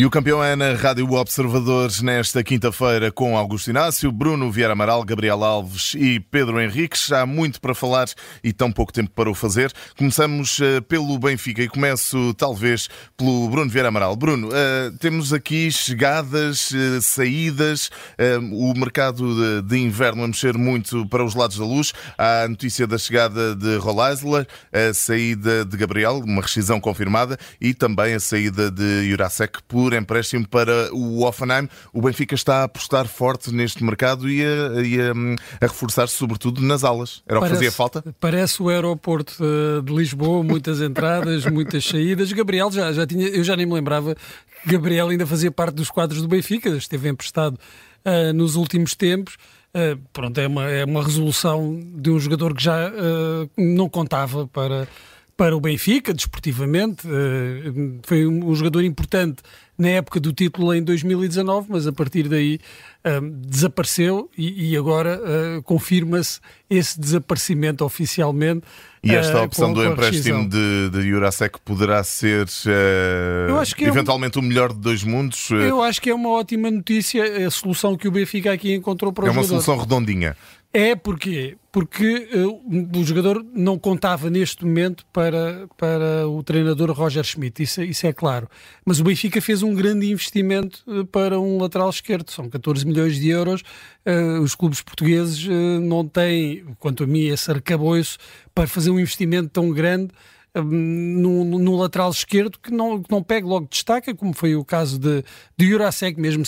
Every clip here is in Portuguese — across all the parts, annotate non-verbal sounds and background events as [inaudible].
E o campeão é na Rádio Observadores nesta quinta-feira com Augusto Inácio, Bruno Vieira Amaral, Gabriel Alves e Pedro Henriques. Há muito para falar e tão pouco tempo para o fazer. Começamos uh, pelo Benfica e começo talvez pelo Bruno Vieira Amaral. Bruno, uh, temos aqui chegadas, uh, saídas, o mercado de, inverno a mexer muito para os lados da luz. Há a notícia da chegada de Rolleisler, a saída de Gabriel, uma rescisão confirmada, e também a saída de Jurasek por empréstimo para o Offenheim. O Benfica está a apostar forte neste mercado e a, e a, a reforçar-se sobretudo nas alas. Era o que fazia falta? Parece o aeroporto eh, de Lisboa, muitas [laughs] entradas, muitas saídas. Gabriel já, já tinha, eu já nem me lembrava que Gabriel ainda fazia parte dos quadros do Benfica, esteve emprestado uh, nos últimos tempos. Uh, pronto, é uma, é uma resolução de um jogador que já uh, não contava para, para o Benfica, desportivamente. Uh, foi um, jogador importante na época do título em 2019, mas a partir daí um, desapareceu e, agora uh, confirma-se esse desaparecimento oficialmente. E esta opção do empréstimo de, de Jurasek poderá ser uh, eventualmente é um, o melhor de dois mundos? Eu acho que é uma ótima notícia a solução que o Benfica aqui encontrou para o É uma jogador. solução redondinha. É porque porque uh, o jogador não contava neste momento para, para o treinador Roger Schmidt, isso, isso é claro. Mas o Benfica fez um grande investimento uh, para um lateral esquerdo, são 14 milhões de euros. Uh, os clubes portugueses não têm, quanto a mim, esse arcabouço para fazer um investimento tão grande no, no, lateral esquerdo que não, que não pega logo destaca, como foi o caso de, de Jurasek, mesmo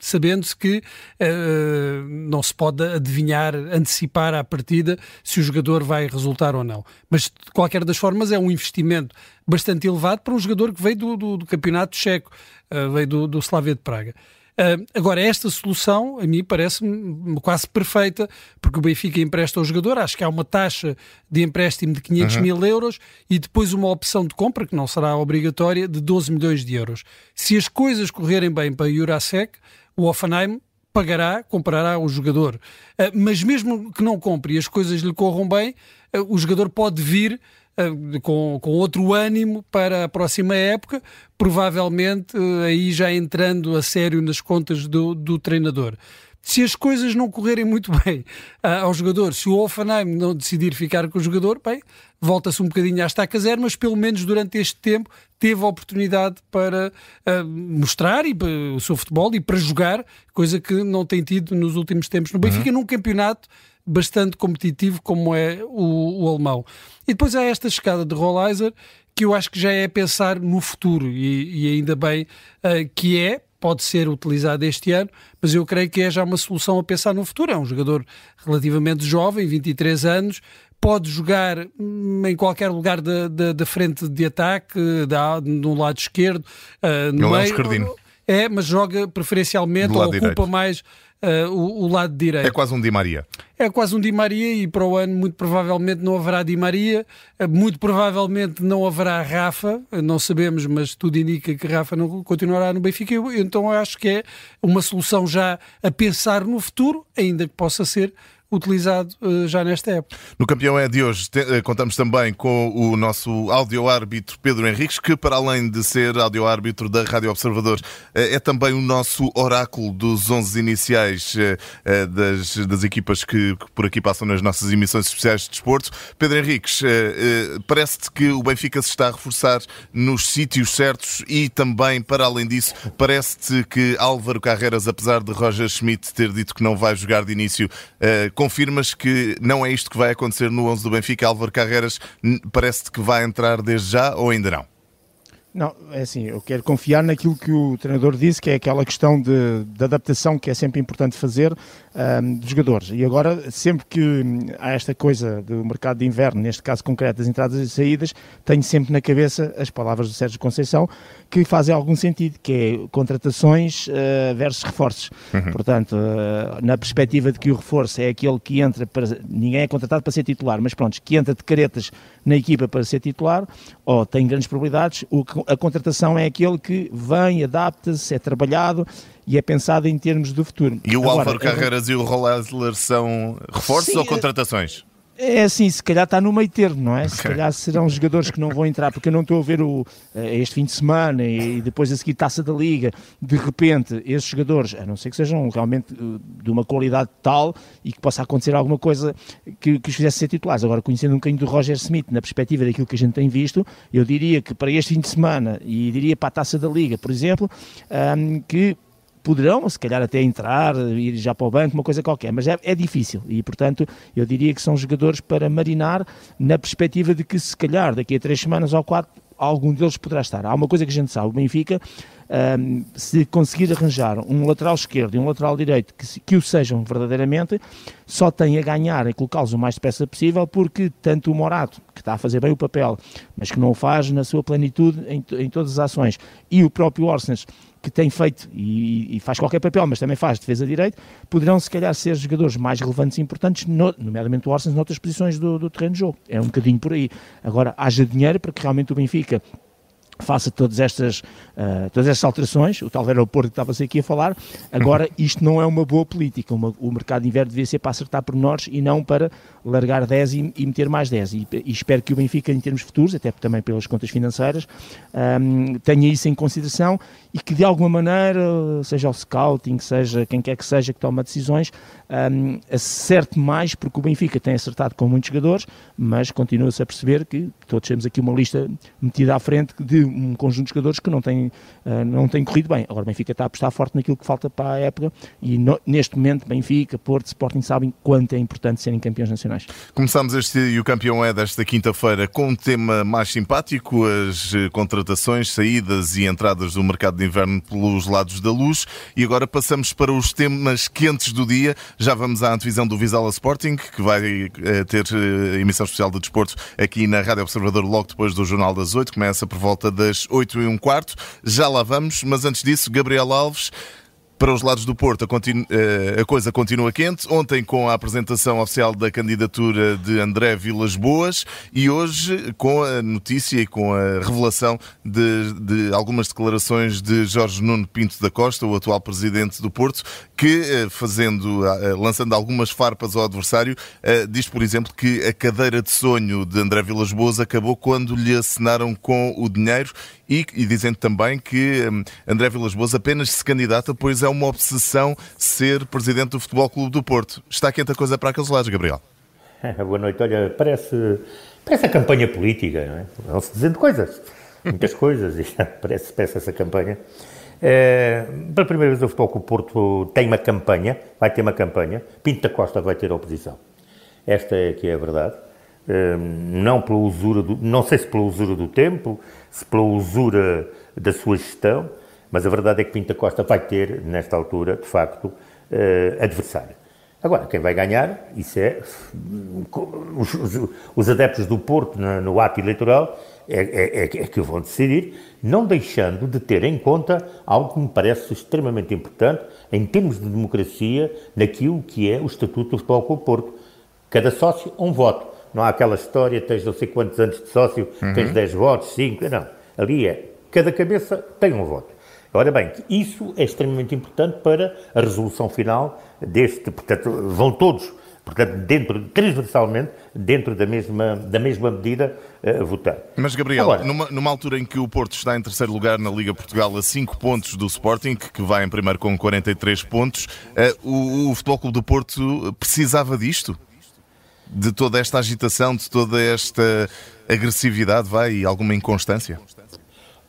sabendo-se que uh, não se pode adivinhar, antecipar à partida se o jogador vai resultar ou não. Mas, de qualquer das formas, é um investimento bastante elevado para um jogador que veio do, do, do campeonato checo, uh, veio do, do Slavia de Praga. Uh, agora, esta solução, a mim, parece-me quase perfeita, porque o Benfica empresta ao jogador, acho que há uma taxa de empréstimo de 500 uhum. mil euros e depois uma opção de compra, que não será obrigatória, de 12 milhões de euros. Se as coisas correrem bem para Jurasek, o Offenheim pagará, comprará o jogador. Uh, mas mesmo que não compre e as coisas lhe corram bem, uh, o jogador pode vir com, com outro ânimo para a próxima época, provavelmente eh, aí já entrando a sério nas contas do, do treinador. Se as coisas não correrem muito [laughs] bem uh, ao jogador, se o Offenheim não decidir ficar com o jogador, bem, volta-se um bocadinho à estaca zero, mas pelo menos durante este tempo teve a oportunidade para uh, mostrar e, uh, o seu futebol e para jogar, coisa que não tem tido nos últimos tempos no Benfica, uhum. num campeonato bastante competitivo como é o, o alemão. E depois há esta chegada de Rolleiser que eu acho que já é pensar no futuro e, e ainda bem uh, que é, pode ser utilizado este ano, mas eu creio que é já uma solução a pensar no futuro. É um jogador relativamente jovem, 23 anos, pode jogar em qualquer lugar da, da, da frente de ataque, da, no lado esquerdo, uh, no meio. É, um é, mas joga preferencialmente ou ocupa direito. mais uh, o, o, lado direito. É quase um Di Maria. É quase um Di Maria e para o ano muito provavelmente não haverá Di Maria, uh, muito provavelmente não haverá Rafa, uh, não sabemos, mas tudo indica que Rafa não continuará no Benfica, então eu acho que é uma solução já a pensar no futuro, ainda que possa ser utilizado uh, já nesta época. No Campeão é de hoje te, uh, contamos também com o nosso áudio-árbitro Pedro Henriques, que para além de ser áudio-árbitro da Rádio Observador, uh, é também o nosso oráculo dos 11 iniciais das, das equipas que, que, por aqui passam nas nossas emissões especiais de desporto. Pedro Henriques, parece-te que o Benfica se está a reforçar nos sítios certos e também, para além disso, parece-te que Álvaro Carreras, apesar de Roger Schmidt ter dito que não vai jogar de início, confirmas que não é isto que vai acontecer no 11 do Benfica? Álvaro Carreras parece-te que vai entrar desde já ou ainda não? Não, é assim, eu quero confiar naquilo que o treinador disse, que é aquela questão de, de adaptação que é sempre importante fazer um, dos jogadores. E agora, sempre que há esta coisa do mercado de inverno, neste caso concreto das entradas e saídas, tenho sempre na cabeça as palavras do Sérgio Conceição, que fazem algum sentido, que é contratações uh, versus reforços. Uhum. Portanto, uh, na perspectiva de que o reforço é aquele que entra para... Ninguém é contratado para ser titular, mas pronto, que entra de caretas na equipa para ser titular, ou tem grandes probabilidades, a contratação é aquele que vem, adapta-se, é trabalhado e é pensado em termos do futuro. E o Agora, Álvaro Carreiras é... e o Rollesler são reforços Sim, ou contratações? É assim, se calhar está no meio termo, não é? Okay. Se calhar serão jogadores que não vão entrar, porque eu não estou a ver o, eh, este fim de semana e depois a seguir taça da Liga, de repente, esses jogadores, a não ser que sejam realmente eh, de uma qualidade tal e que possa acontecer alguma coisa que, que os fizesse ser titulares. Agora, conhecendo um bocadinho do Roger Smith, na perspectiva daquilo que a gente tem visto, eu diria que para este fim de semana, e diria para a taça da Liga, por exemplo, que poderão, se calhar, até entrar, ir já para o banco, uma coisa qualquer, mas é, é, difícil e, portanto, eu diria que são jogadores para marinar na perspectiva de que, se calhar, daqui a três semanas ou quatro, algum deles poderá estar. Há uma coisa que a gente sabe, o Benfica, um, se conseguir arranjar um lateral esquerdo e um lateral direito que, que o sejam verdadeiramente, só tem a ganhar em colocá-los o mais depressa possível, porque tanto o Morato, que está a fazer bem o papel, mas que não o faz na sua plenitude em, em todas as ações, e o próprio Orsens, que tem feito e, e, faz qualquer papel, mas também faz defesa direito, poderão se calhar ser jogadores mais relevantes e importantes, no, nomeadamente o Orsens, noutras posições do, do terreno de jogo. É um bocadinho por aí. Agora, haja dinheiro para que realmente o Benfica faça todas estas, uh, todas estas alterações, o tal aeroporto que estava-se aqui a falar, agora isto não é uma boa política, uma, o mercado de inverno devia ser para acertar pormenores e não para largar 10 e, e meter mais 10, e, e, espero que o Benfica em termos futuros, até também pelas contas financeiras, um, tenha isso em consideração e que de alguma maneira, seja o scouting, seja quem quer que seja que toma decisões, um, acerte mais, porque o Benfica tem acertado com muitos jogadores, mas continua-se a perceber que todos temos aqui uma lista metida à frente de um conjunto de jogadores que não tem, uh, não tem corrido bem. Agora o Benfica está a apostar forte naquilo que falta para a época e no, neste momento Benfica, Porto, Sporting sabem quanto é importante serem campeões nacionais. Começamos este e o campeão é desta quinta-feira com um tema mais simpático, as eh, contratações, saídas e entradas do mercado de inverno pelos lados da luz e agora passamos para os temas quentes do dia. Já vamos à antevisão do Vizela Sporting, que vai eh, ter emissão especial de desporto aqui na Rádio Observador logo depois do Jornal das Oito. Começa por volta das oito e um quarto. Já lá vamos, mas antes disso, Gabriel Alves para os lados do Porto, a. Eh, a, coisa continua quente. Ontem, com a apresentação oficial da candidatura de André Vilas Boas, e hoje, com a notícia e com a revelação de, de algumas declarações de Jorge Nuno Pinto da Costa, o atual presidente do Porto, que, eh, fazendo, eh, lançando algumas farpas ao adversário, diz, por exemplo, que a cadeira de sonho de André Vilas Boas acabou quando lhe assinaram com o dinheiro e, e dizendo também que André Vilas Boas apenas se candidata, pois é uma obsessão ser presidente do Futebol Clube do Porto. Está quente a coisa para aqueles lados, Gabriel? [laughs] Boa noite. Olha, parece, parece a campanha política, não é? Vão-se dizendo coisas, muitas coisas, [laughs] e parece, parece essa campanha. É, pela primeira vez o Futebol Clube Porto tem uma campanha, vai ter uma campanha, Pinto Costa vai ter oposição. Esta é que é a verdade. É, não pela usura do, não sei se pela usura do tempo, se pela usura da sua gestão, mas a verdade é que Pinta Costa vai ter, nesta altura, de facto, uh, adversário. Agora, quem vai ganhar, isso é. Os, os, os adeptos do Porto no, no ato eleitoral é, é, é, é, que vão decidir, não deixando de ter em conta algo que me parece extremamente importante em termos de democracia, naquilo que é o Estatuto do Futebol Clube Porto. Cada sócio, um voto. Não há aquela história, tens não sei quantos anos de sócio, uhum. tens 10 votos, 5, não. Ali é, cada cabeça tem um voto. Ora bem, isso é extremamente importante para a resolução final deste, portanto, vão todos, portanto, dentro, transversalmente, dentro da mesma, da mesma medida, uh, votar. Mas, Gabriel, Agora, numa, numa, altura em que o Porto está em terceiro lugar na Liga Portugal a 5 pontos do Sporting, que vai em primeiro com 43 pontos, uh, o, o Futebol Clube do Porto precisava disto? de toda esta agitação, de toda esta agressividade, vai, e alguma inconstância?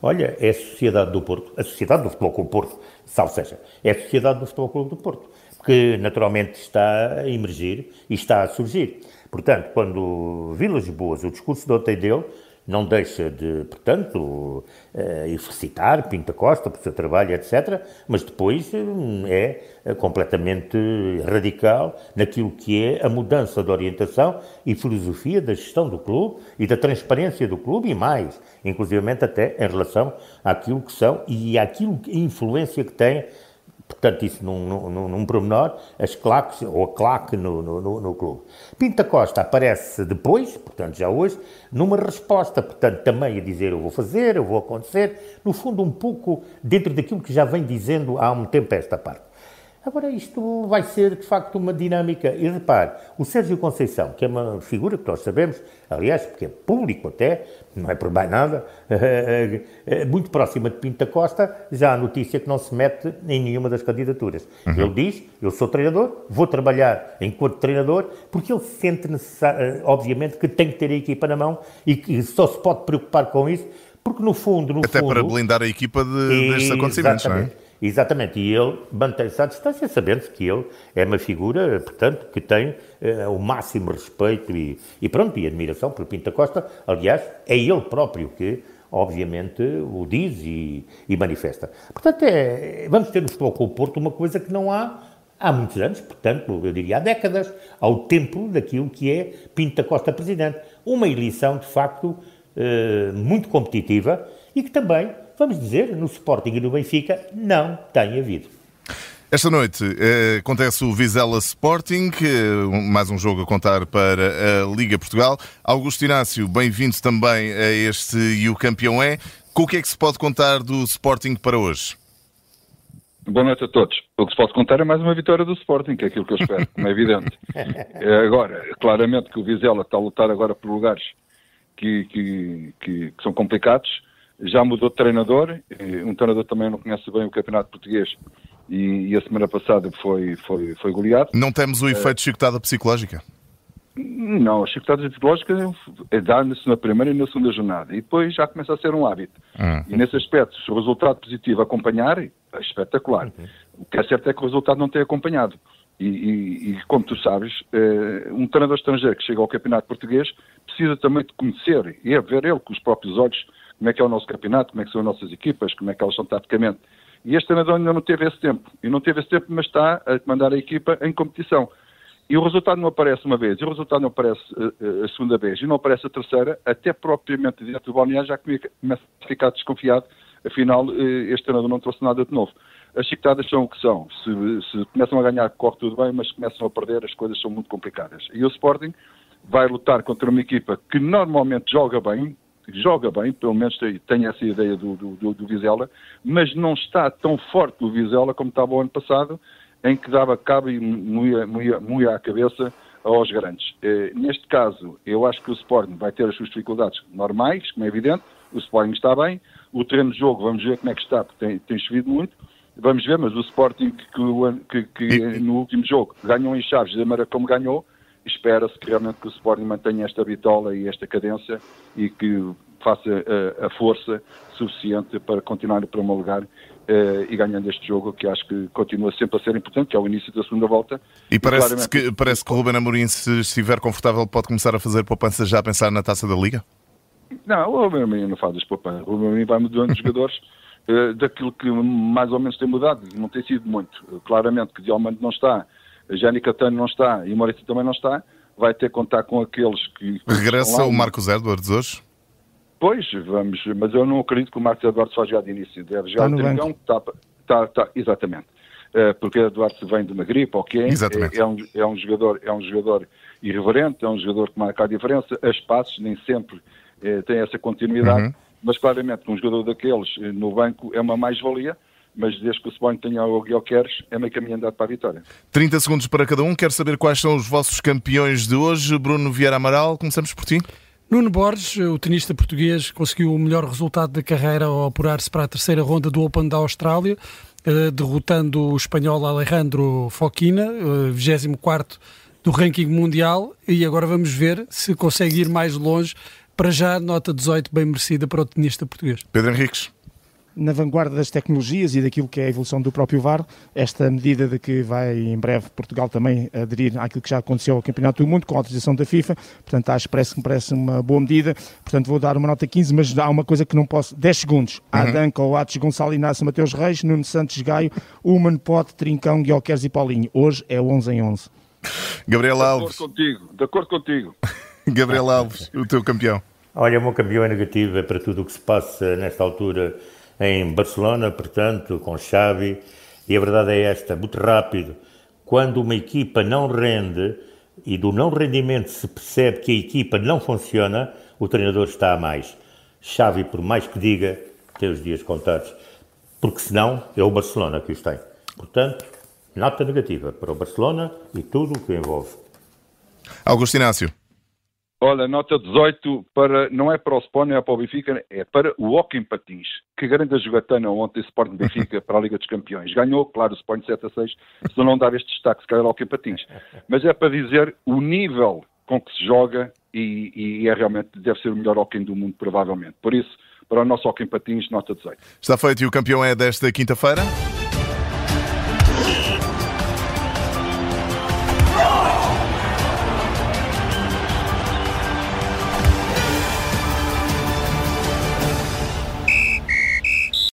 Olha, é a sociedade do Porto, a sociedade do Futebol Clube do Porto, salve seja, é a sociedade do Futebol Clube do Porto, que naturalmente está a emergir e está a surgir. Portanto, quando Vilas Boas, o discurso de ontem dele, não deixa de, portanto, uh, felicitar Pinta Costa por seu trabalho, etc., mas depois hum, é eh, completamente radical naquilo que é a mudança de orientação e filosofia da gestão do clube e da transparência do clube e mais, inclusivamente até em relação àquilo que são e àquilo, a influência que tem portanto, isso num, num, num pormenor, as claques, ou a claque no, no, no, clube. Pinta Costa aparece depois, portanto, já hoje, numa resposta, portanto, também a dizer eu vou fazer, eu vou acontecer, no fundo, um pouco dentro daquilo que já vem dizendo há um tempo esta parte. Agora, isto vai ser, de facto, uma dinâmica. E repare, o Sérgio Conceição, que é uma figura que nós sabemos, aliás, porque é público até, não é por mais nada, [laughs] muito próxima de Pinta Costa, já há notícia que não se mete em nenhuma das candidaturas. Uhum. Ele diz, eu sou treinador, vou trabalhar enquanto treinador, porque ele sente, obviamente, que tem que ter a equipa na mão e que só se pode preocupar com isso, porque no fundo, no Até fundo, para blindar a equipa de, destes acontecimentos, não é? Exatamente, e ele mantém-se à distância, sabendo que ele é uma figura, portanto, que tem uh, o máximo respeito e, e, pronto, e admiração por Pinta Costa. Aliás, é ele próprio que, obviamente, o diz e, e manifesta. Portanto, é, vamos ter no Futebol com o Porto uma coisa que não há há muitos anos, portanto, eu diria há décadas, ao tempo daquilo que é Pinta Costa presidente. Uma eleição, de facto, uh, muito competitiva e que também vamos dizer, no Sporting e no Benfica, não tem havido. Esta noite eh, acontece o Vizela Sporting, eh, mais um jogo a contar para a Liga Portugal. Augusto Inácio, bem-vindo também a este E o Campeão é. Com o que é que se pode contar do Sporting para hoje? Boa noite a todos. O que se pode contar é mais uma vitória do Sporting, que é aquilo que eu espero, [laughs] como é evidente. É agora, claramente que o Vizela está a lutar agora por lugares que, que, que, que são complicados já mudou de treinador, um treinador também não conhece bem o campeonato português e, e a semana passada foi, foi, foi goleado. Não temos o efeito de chicotada psicológica? Não, a chicotada psicológica é dar-se na primeira e na segunda jornada e depois já começa a ser um hábito. Uhum. E nesse aspecto, se o resultado positivo acompanhar, é espetacular. Uhum. O que é certo é que o resultado não tem acompanhado. E, e, e, como tu sabes, eh, um treinador estrangeiro que chega ao campeonato português precisa também de conhecer e é ver ele com os próprios olhos como é que é o nosso campeonato, como é que são as nossas equipas, como é que elas são taticamente. E este treinador ainda não teve esse tempo. E não teve esse tempo, mas está a mandar a equipa em competição. E o resultado não aparece uma vez, e o resultado não aparece uh, a segunda vez, e não aparece a terceira, até propriamente dentro do balneário já começa a ficar desconfiado, afinal uh, este treinador não trouxe nada de novo. As chicotadas são o que são. Se, se, começam a ganhar, corre tudo bem, mas começam a perder, as coisas são muito complicadas. E o Sporting vai lutar contra uma equipa que normalmente joga bem, joga bem, pelo menos tem, essa ideia do, do, do, Vizela, mas não está tão forte o Vizela como estava o ano passado, em que dava cabo e moía, moía, moía a cabeça aos grandes. Eh, neste caso, eu acho que o Sporting vai ter as suas dificuldades normais, como é evidente, o Sporting está bem, o treino de jogo, vamos ver como é que está, porque tem, tem chovido muito, vamos ver, mas o Sporting que, que, que no último jogo ganhou em Chaves da maneira como ganhou, espera-se que realmente que o Sporting mantenha esta bitola e esta cadência e que faça a, a força suficiente para continuar um lugar uh, e ganhando este jogo, que acho que continua sempre a ser importante, que é o início da segunda volta. E parece, e que, parece que o Ruben Amorim, se estiver confortável, pode começar a fazer poupança já a pensar na taça da Liga? Não, o Ruben Amorim não faz as poupanças. O Ruben Amorim vai mudando os [laughs] jogadores uh, daquilo que mais ou menos tem mudado, não tem sido muito. Claramente que Diamante não está, Jani Catano não está e o Maurício também não está, vai ter que contar com aqueles que... Regressa o Marcos Edwards hoje? Pois, vamos, mas eu não acredito que o Marcos Eduardo vá jogar de início. Deve jogar está no está, está, está, exatamente. Uh, porque Eduardo vem de uma gripe, ok? Exatamente. É, é, um, é, um jogador, é um jogador irreverente, é um jogador que marca a diferença. As passes nem sempre uh, têm essa continuidade, uhum. mas claramente um jogador daqueles uh, no banco é uma mais-valia mas desde que o Sporting tenha o Guilherme é meio caminho andado para a vitória. 30 segundos para cada um. Quero saber quais são os vossos campeões de hoje. Bruno Vieira Amaral, começamos por ti. Nuno Borges, o tenista português, conseguiu o melhor resultado da carreira ao apurar-se para a terceira ronda do Open da Austrália, eh, derrotando o espanhol Alejandro Foquina, 24 eh, do ranking mundial, e agora vamos ver se consegue ir mais longe. Para já, nota 18 bem merecida para o tenista português. Pedro Henriques na vanguarda das tecnologias e daquilo que é a evolução do próprio VAR, esta medida de que vai em breve Portugal também aderir àquilo que já aconteceu ao Campeonato do Mundo com a autorização da FIFA, portanto acho que parece, parece uma boa medida, portanto vou dar uma nota 15, mas há uma coisa que não posso, 10 segundos, uhum. Adanca, Oates, Gonçalo Inácio, Mateus Reis, Nuno Santos, Gaio, Human, Pote, Trincão, Guilherme e Paulinho, hoje é 11 em 11. Gabriel Alves. De acordo contigo, de acordo contigo. [laughs] Gabriel Alves, o teu campeão. Olha, o meu campeão é negativo, é para tudo o que se passa nesta altura em Barcelona, portanto, com Xavi, e a verdade é esta, muito rápido, quando uma equipa não rende e do não rendimento se percebe que a equipa não funciona, o treinador está a mais. Xavi, por mais que diga, tem os dias contados, porque senão é o Barcelona que os tem. Portanto, Nota negativa para o Barcelona e tudo o que envolve. Augusto Inácio. Olha, nota 18 para, não é para o Sporting, é para o Benfica, é para o Hockey Patins. Que grande jogatana ontem Sporting Benfica para a Liga dos Campeões. Ganhou, claro, o Sporting 7 a 6, se não dar este destaque, se calhar o Hockey Patins. Mas é para dizer o nível com que se joga e, e é realmente, deve ser o melhor hockey do mundo, provavelmente. Por isso, para o nosso Hockey Patins, nota 18. Está feito e o campeão é desta quinta-feira?